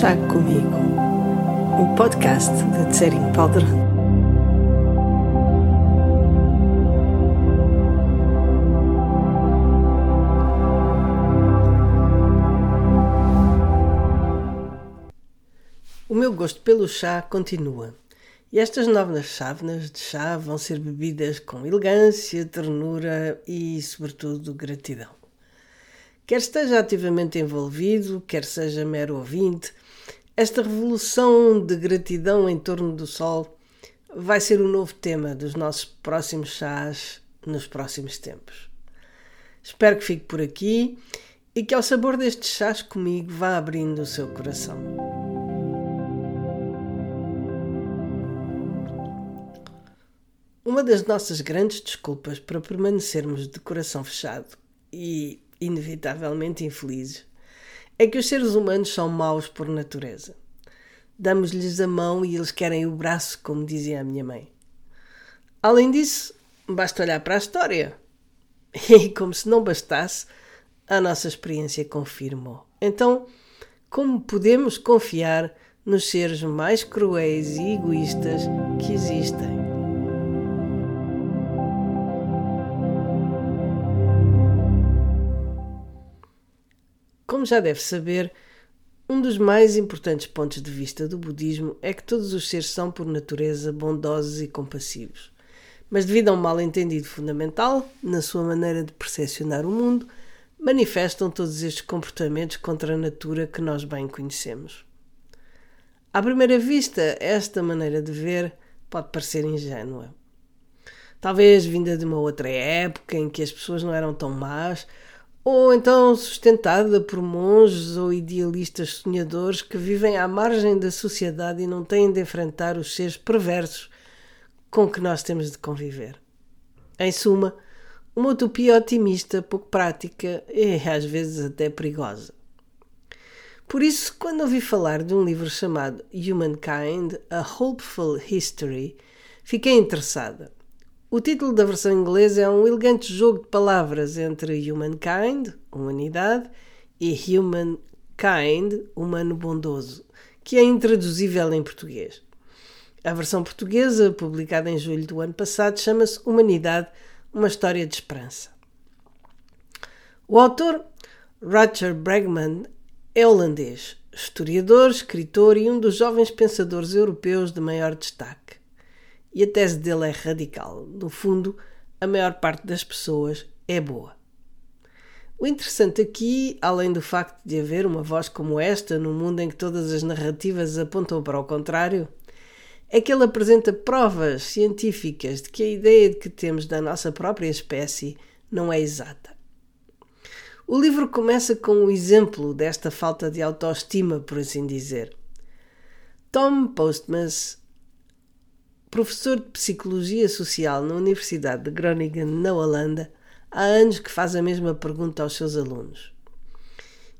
Chá Comigo, o podcast de Tsering Powder. O meu gosto pelo chá continua. E estas novas chávenas de chá vão ser bebidas com elegância, ternura e, sobretudo, gratidão. Quer esteja ativamente envolvido, quer seja mero ouvinte, esta revolução de gratidão em torno do sol vai ser o novo tema dos nossos próximos chás nos próximos tempos. Espero que fique por aqui e que ao sabor destes chás comigo vá abrindo o seu coração. Uma das nossas grandes desculpas para permanecermos de coração fechado e, inevitavelmente, infelizes é que os seres humanos são maus por natureza. Damos-lhes a mão e eles querem o braço, como dizia a minha mãe. Além disso, basta olhar para a história. E, como se não bastasse, a nossa experiência confirmou. Então, como podemos confiar nos seres mais cruéis e egoístas que existem? Como já deve saber, um dos mais importantes pontos de vista do budismo é que todos os seres são, por natureza, bondosos e compassivos. Mas, devido a um mal-entendido fundamental na sua maneira de percepcionar o mundo, manifestam todos estes comportamentos contra a natura que nós bem conhecemos. À primeira vista, esta maneira de ver pode parecer ingênua. Talvez vinda de uma outra época em que as pessoas não eram tão más ou então sustentada por monges ou idealistas sonhadores que vivem à margem da sociedade e não têm de enfrentar os seres perversos com que nós temos de conviver. Em suma, uma utopia otimista, pouco prática e às vezes até perigosa. Por isso, quando ouvi falar de um livro chamado Humankind: A Hopeful History, fiquei interessada. O título da versão inglesa é um elegante jogo de palavras entre humankind, humanidade, e humankind, humano bondoso, que é intraduzível em português. A versão portuguesa, publicada em julho do ano passado, chama-se Humanidade, uma história de esperança. O autor, Roger Bregman, é holandês, historiador, escritor e um dos jovens pensadores europeus de maior destaque e a tese dele é radical. No fundo, a maior parte das pessoas é boa. O interessante aqui, além do facto de haver uma voz como esta num mundo em que todas as narrativas apontam para o contrário, é que ele apresenta provas científicas de que a ideia de que temos da nossa própria espécie não é exata. O livro começa com um exemplo desta falta de autoestima, por assim dizer. Tom Postmas professor de Psicologia Social na Universidade de Groningen, na Holanda, há anos que faz a mesma pergunta aos seus alunos.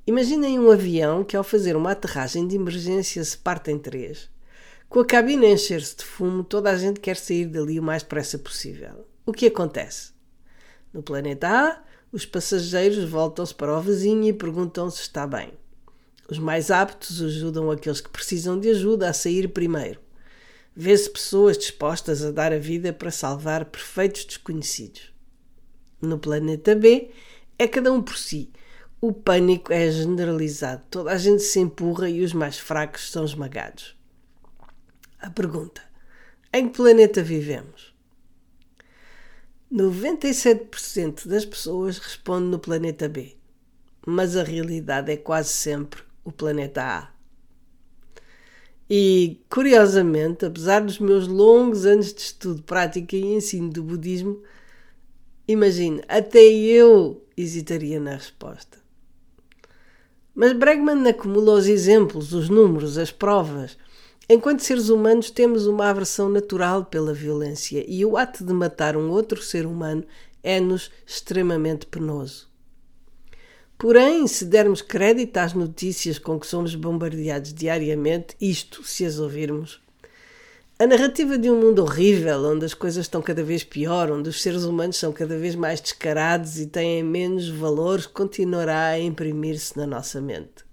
Imaginem um avião que, ao fazer uma aterragem de emergência, se parte em três. Com a cabine a encher-se de fumo, toda a gente quer sair dali o mais depressa possível. O que acontece? No planeta A, os passageiros voltam-se para o vizinho e perguntam se está bem. Os mais aptos ajudam aqueles que precisam de ajuda a sair primeiro. Vê-se pessoas dispostas a dar a vida para salvar perfeitos desconhecidos. No planeta B, é cada um por si. O pânico é generalizado, toda a gente se empurra e os mais fracos são esmagados. A pergunta: em que planeta vivemos? 97% das pessoas respondem no planeta B, mas a realidade é quase sempre o planeta A. E, curiosamente, apesar dos meus longos anos de estudo, prática e ensino do budismo, imagine, até eu hesitaria na resposta. Mas Bregman acumula os exemplos, os números, as provas. Enquanto seres humanos, temos uma aversão natural pela violência e o ato de matar um outro ser humano é-nos extremamente penoso. Porém, se dermos crédito às notícias com que somos bombardeados diariamente, isto, se as ouvirmos, a narrativa de um mundo horrível, onde as coisas estão cada vez pior, onde os seres humanos são cada vez mais descarados e têm menos valores, continuará a imprimir-se na nossa mente.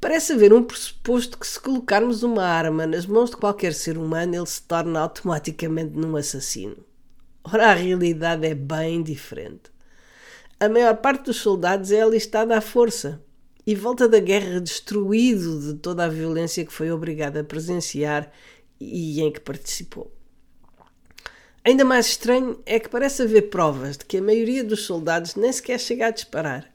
Parece haver um pressuposto que, se colocarmos uma arma nas mãos de qualquer ser humano, ele se torna automaticamente num assassino. Ora, a realidade é bem diferente. A maior parte dos soldados é alistada à força e volta da guerra destruído de toda a violência que foi obrigado a presenciar e em que participou. Ainda mais estranho é que parece haver provas de que a maioria dos soldados nem sequer chega a disparar.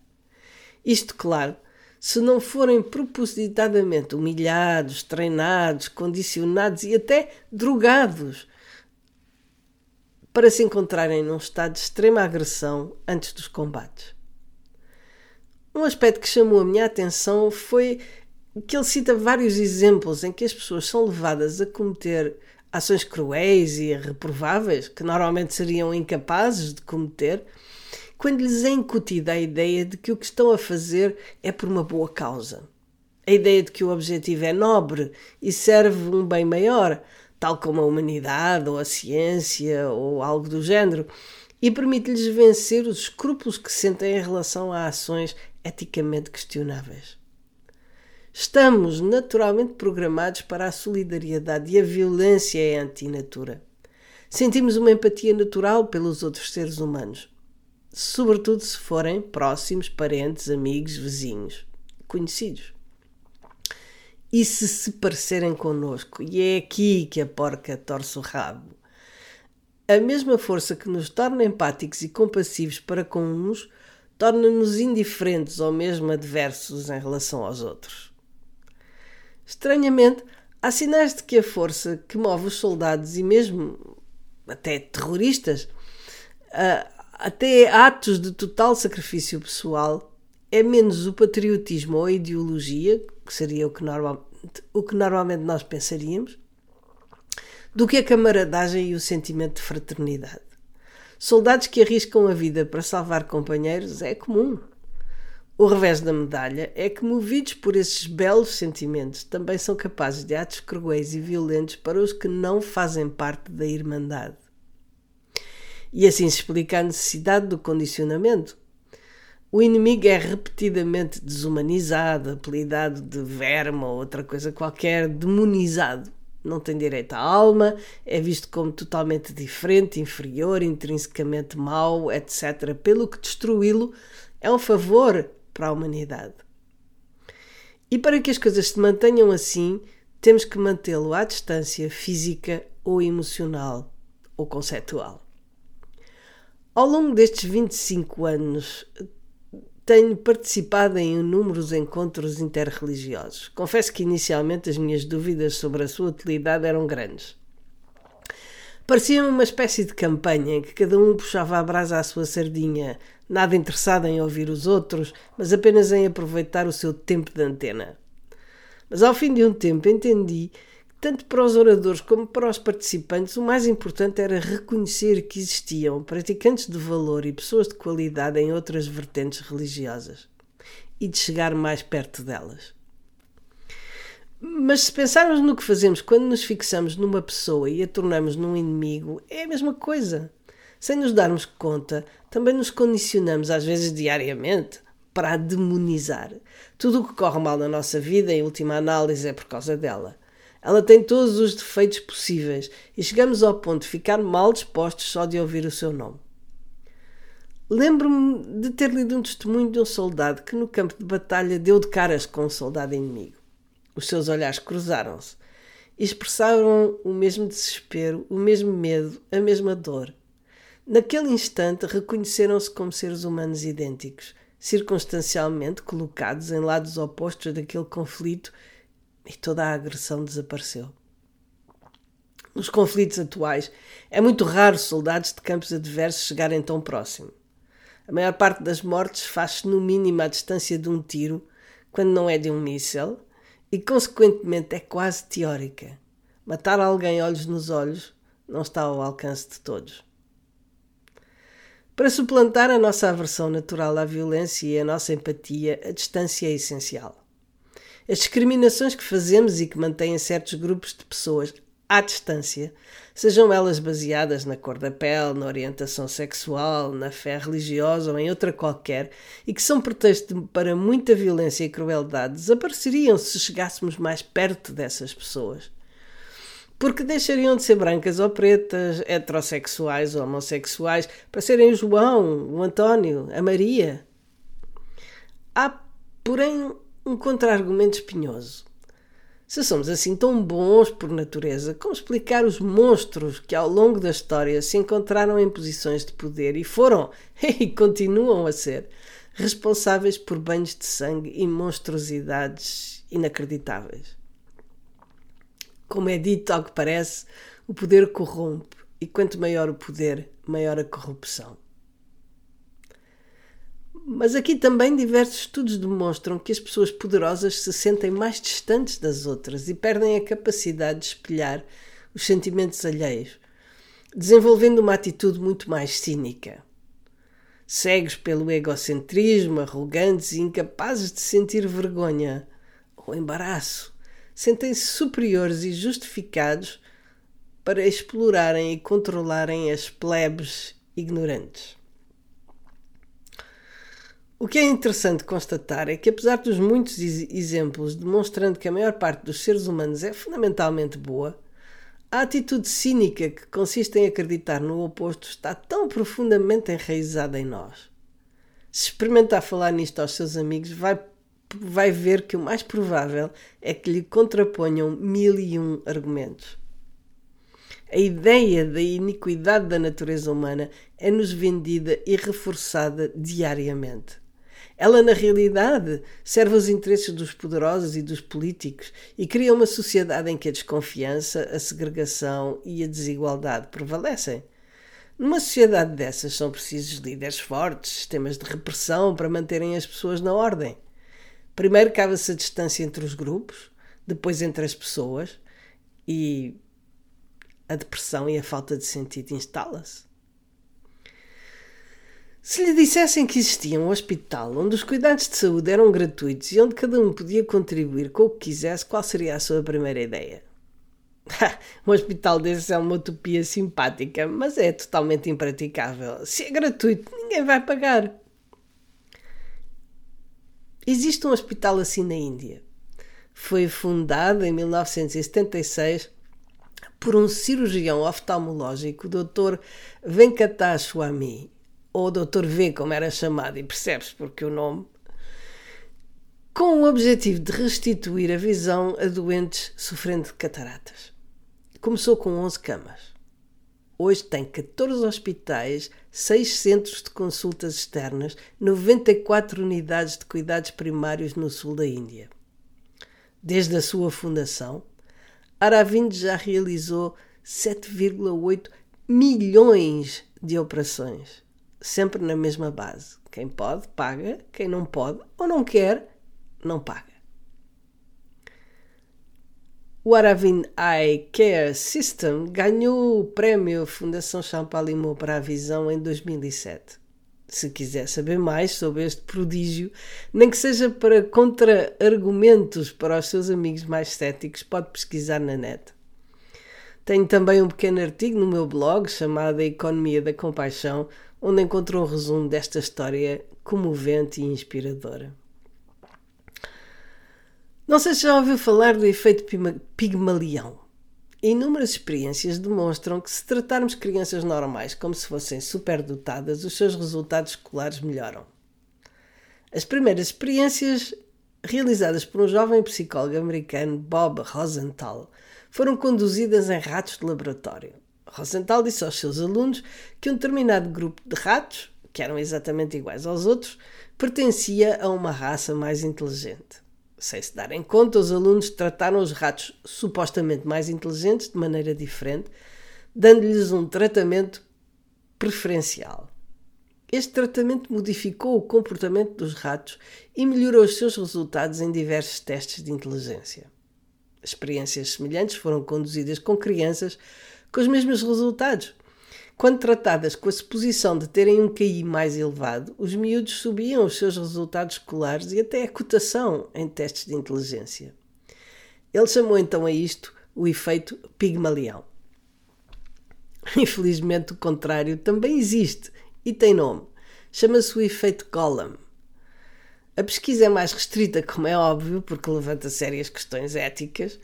Isto, claro, se não forem propositadamente humilhados, treinados, condicionados e até drogados para se encontrarem num estado de extrema agressão antes dos combates. Um aspecto que chamou a minha atenção foi que ele cita vários exemplos em que as pessoas são levadas a cometer ações cruéis e reprováveis, que normalmente seriam incapazes de cometer, quando lhes é incutida a ideia de que o que estão a fazer é por uma boa causa. A ideia de que o objetivo é nobre e serve um bem maior, tal como a humanidade ou a ciência ou algo do género, e permite-lhes vencer os escrúpulos que sentem em relação a ações eticamente questionáveis. Estamos naturalmente programados para a solidariedade e a violência é antinatura. Sentimos uma empatia natural pelos outros seres humanos sobretudo se forem próximos, parentes, amigos, vizinhos, conhecidos. E se se parecerem connosco, e é aqui que a porca torce o rabo. A mesma força que nos torna empáticos e compassivos para com uns torna-nos indiferentes ou mesmo adversos em relação aos outros. Estranhamente, há sinais de que a força que move os soldados e mesmo até terroristas até atos de total sacrifício pessoal, é menos o patriotismo ou a ideologia, que seria o que, normal, o que normalmente nós pensaríamos, do que a camaradagem e o sentimento de fraternidade. Soldados que arriscam a vida para salvar companheiros é comum. O revés da medalha é que, movidos por esses belos sentimentos, também são capazes de atos cruéis e violentos para os que não fazem parte da Irmandade e assim se explica a necessidade do condicionamento. O inimigo é repetidamente desumanizado, apelidado de verme ou outra coisa qualquer, demonizado. Não tem direito à alma, é visto como totalmente diferente, inferior, intrinsecamente mau, etc. Pelo que destruí-lo é um favor para a humanidade. E para que as coisas se mantenham assim, temos que mantê-lo à distância física ou emocional ou conceptual. Ao longo destes 25 anos, tenho participado em inúmeros encontros interreligiosos. Confesso que inicialmente as minhas dúvidas sobre a sua utilidade eram grandes. Parecia uma espécie de campanha em que cada um puxava a brasa à sua sardinha, nada interessado em ouvir os outros, mas apenas em aproveitar o seu tempo de antena. Mas ao fim de um tempo entendi tanto para os oradores como para os participantes, o mais importante era reconhecer que existiam praticantes de valor e pessoas de qualidade em outras vertentes religiosas e de chegar mais perto delas. Mas se pensarmos no que fazemos quando nos fixamos numa pessoa e a tornamos num inimigo, é a mesma coisa. Sem nos darmos conta, também nos condicionamos, às vezes diariamente, para a demonizar. Tudo o que corre mal na nossa vida, em última análise, é por causa dela. Ela tem todos os defeitos possíveis e chegamos ao ponto de ficar mal dispostos só de ouvir o seu nome. Lembro-me de ter lido um testemunho de um soldado que no campo de batalha deu de caras com um soldado inimigo. Os seus olhares cruzaram-se e expressaram o mesmo desespero, o mesmo medo, a mesma dor. Naquele instante reconheceram-se como seres humanos idênticos, circunstancialmente colocados em lados opostos daquele conflito e toda a agressão desapareceu. Nos conflitos atuais, é muito raro soldados de campos adversos chegarem tão próximo. A maior parte das mortes faz-se no mínimo à distância de um tiro, quando não é de um míssel, e consequentemente é quase teórica. Matar alguém olhos nos olhos não está ao alcance de todos. Para suplantar a nossa aversão natural à violência e a nossa empatia, a distância é essencial. As discriminações que fazemos e que mantêm certos grupos de pessoas à distância, sejam elas baseadas na cor da pele, na orientação sexual, na fé religiosa ou em outra qualquer, e que são pretexto para muita violência e crueldade, desapareceriam se chegássemos mais perto dessas pessoas. Porque deixariam de ser brancas ou pretas, heterossexuais ou homossexuais, para serem o João, o António, a Maria. Há, porém, um contra-argumento espinhoso. Se somos assim tão bons por natureza, como explicar os monstros que ao longo da história se encontraram em posições de poder e foram, e continuam a ser, responsáveis por banhos de sangue e monstruosidades inacreditáveis? Como é dito, ao que parece, o poder corrompe, e quanto maior o poder, maior a corrupção. Mas aqui também diversos estudos demonstram que as pessoas poderosas se sentem mais distantes das outras e perdem a capacidade de espelhar os sentimentos alheios, desenvolvendo uma atitude muito mais cínica. Cegos pelo egocentrismo, arrogantes e incapazes de sentir vergonha ou embaraço, sentem-se superiores e justificados para explorarem e controlarem as plebes ignorantes. O que é interessante constatar é que, apesar dos muitos exemplos demonstrando que a maior parte dos seres humanos é fundamentalmente boa, a atitude cínica que consiste em acreditar no oposto está tão profundamente enraizada em nós. Se experimentar falar nisto aos seus amigos, vai, vai ver que o mais provável é que lhe contraponham mil e um argumentos. A ideia da iniquidade da natureza humana é-nos vendida e reforçada diariamente. Ela, na realidade, serve aos interesses dos poderosos e dos políticos e cria uma sociedade em que a desconfiança, a segregação e a desigualdade prevalecem. Numa sociedade dessas são precisos líderes fortes, sistemas de repressão para manterem as pessoas na ordem. Primeiro cava-se a distância entre os grupos, depois entre as pessoas e a depressão e a falta de sentido instala-se. Se lhe dissessem que existia um hospital onde os cuidados de saúde eram gratuitos e onde cada um podia contribuir com o que quisesse, qual seria a sua primeira ideia? um hospital desses é uma utopia simpática, mas é totalmente impraticável. Se é gratuito, ninguém vai pagar. Existe um hospital assim na Índia. Foi fundado em 1976 por um cirurgião oftalmológico, o Dr. Venkatashwamy, ou Dr. V, como era chamado, e percebes porque o nome, com o objetivo de restituir a visão a doentes sofrendo de cataratas. Começou com 11 camas. Hoje tem 14 hospitais, 6 centros de consultas externas, 94 unidades de cuidados primários no sul da Índia. Desde a sua fundação, Aravind já realizou 7,8 milhões de operações sempre na mesma base. Quem pode, paga. Quem não pode ou não quer, não paga. O Aravind Eye Care System ganhou o prémio Fundação Champalimau para a Visão em 2007. Se quiser saber mais sobre este prodígio, nem que seja para contra-argumentos para os seus amigos mais céticos, pode pesquisar na net. Tenho também um pequeno artigo no meu blog chamado A Economia da Compaixão, onde encontrou um resumo desta história comovente e inspiradora. Não sei se já ouviu falar do efeito Pigmalião. Inúmeras experiências demonstram que se tratarmos crianças normais como se fossem superdotadas, os seus resultados escolares melhoram. As primeiras experiências, realizadas por um jovem psicólogo americano, Bob Rosenthal, foram conduzidas em ratos de laboratório. Rosenthal disse aos seus alunos que um determinado grupo de ratos, que eram exatamente iguais aos outros, pertencia a uma raça mais inteligente. Sem se darem conta, os alunos trataram os ratos supostamente mais inteligentes de maneira diferente, dando-lhes um tratamento preferencial. Este tratamento modificou o comportamento dos ratos e melhorou os seus resultados em diversos testes de inteligência. Experiências semelhantes foram conduzidas com crianças com os mesmos resultados. Quando tratadas com a suposição de terem um QI mais elevado, os miúdos subiam os seus resultados escolares e até a cotação em testes de inteligência. Ele chamou então a isto o efeito Pigmalião. Infelizmente, o contrário também existe e tem nome. Chama-se o efeito Gollum. A pesquisa é mais restrita, como é óbvio, porque levanta sérias questões éticas,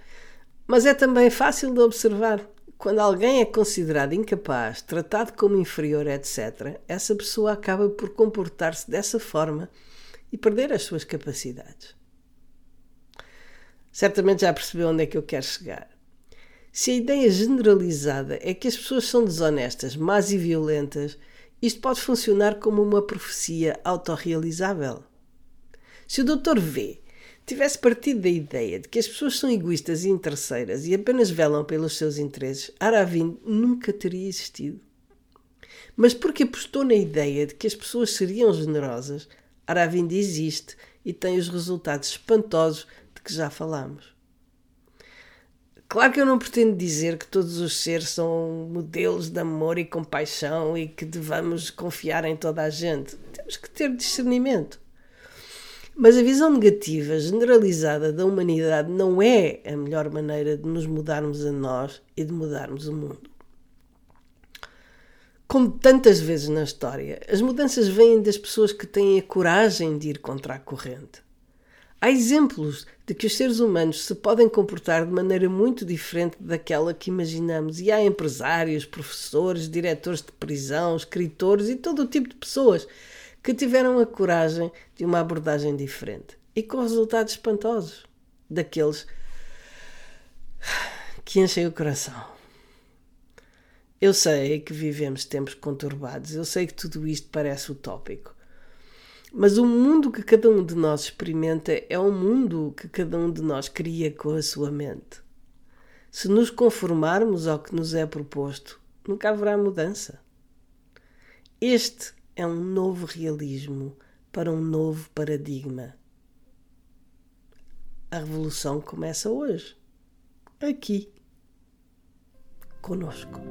mas é também fácil de observar. Quando alguém é considerado incapaz, tratado como inferior, etc., essa pessoa acaba por comportar-se dessa forma e perder as suas capacidades. Certamente já percebeu onde é que eu quero chegar. Se a ideia generalizada é que as pessoas são desonestas, más e violentas, isto pode funcionar como uma profecia autorrealizável. Se o Dr. V tivesse partido da ideia de que as pessoas são egoístas e interesseiras e apenas velam pelos seus interesses, Aravind nunca teria existido. Mas porque apostou na ideia de que as pessoas seriam generosas, Aravind existe e tem os resultados espantosos de que já falamos. Claro que eu não pretendo dizer que todos os seres são modelos de amor e compaixão e que devamos confiar em toda a gente. Temos que ter discernimento. Mas a visão negativa, generalizada da humanidade não é a melhor maneira de nos mudarmos a nós e de mudarmos o mundo. Como tantas vezes na história, as mudanças vêm das pessoas que têm a coragem de ir contra a corrente. Há exemplos de que os seres humanos se podem comportar de maneira muito diferente daquela que imaginamos, e há empresários, professores, diretores de prisão, escritores e todo o tipo de pessoas que tiveram a coragem de uma abordagem diferente e com resultados espantosos daqueles que enchem o coração. Eu sei que vivemos tempos conturbados, eu sei que tudo isto parece utópico. Mas o mundo que cada um de nós experimenta é um mundo que cada um de nós cria com a sua mente. Se nos conformarmos ao que nos é proposto, nunca haverá mudança. Este é um novo realismo para um novo paradigma. A revolução começa hoje, aqui, conosco.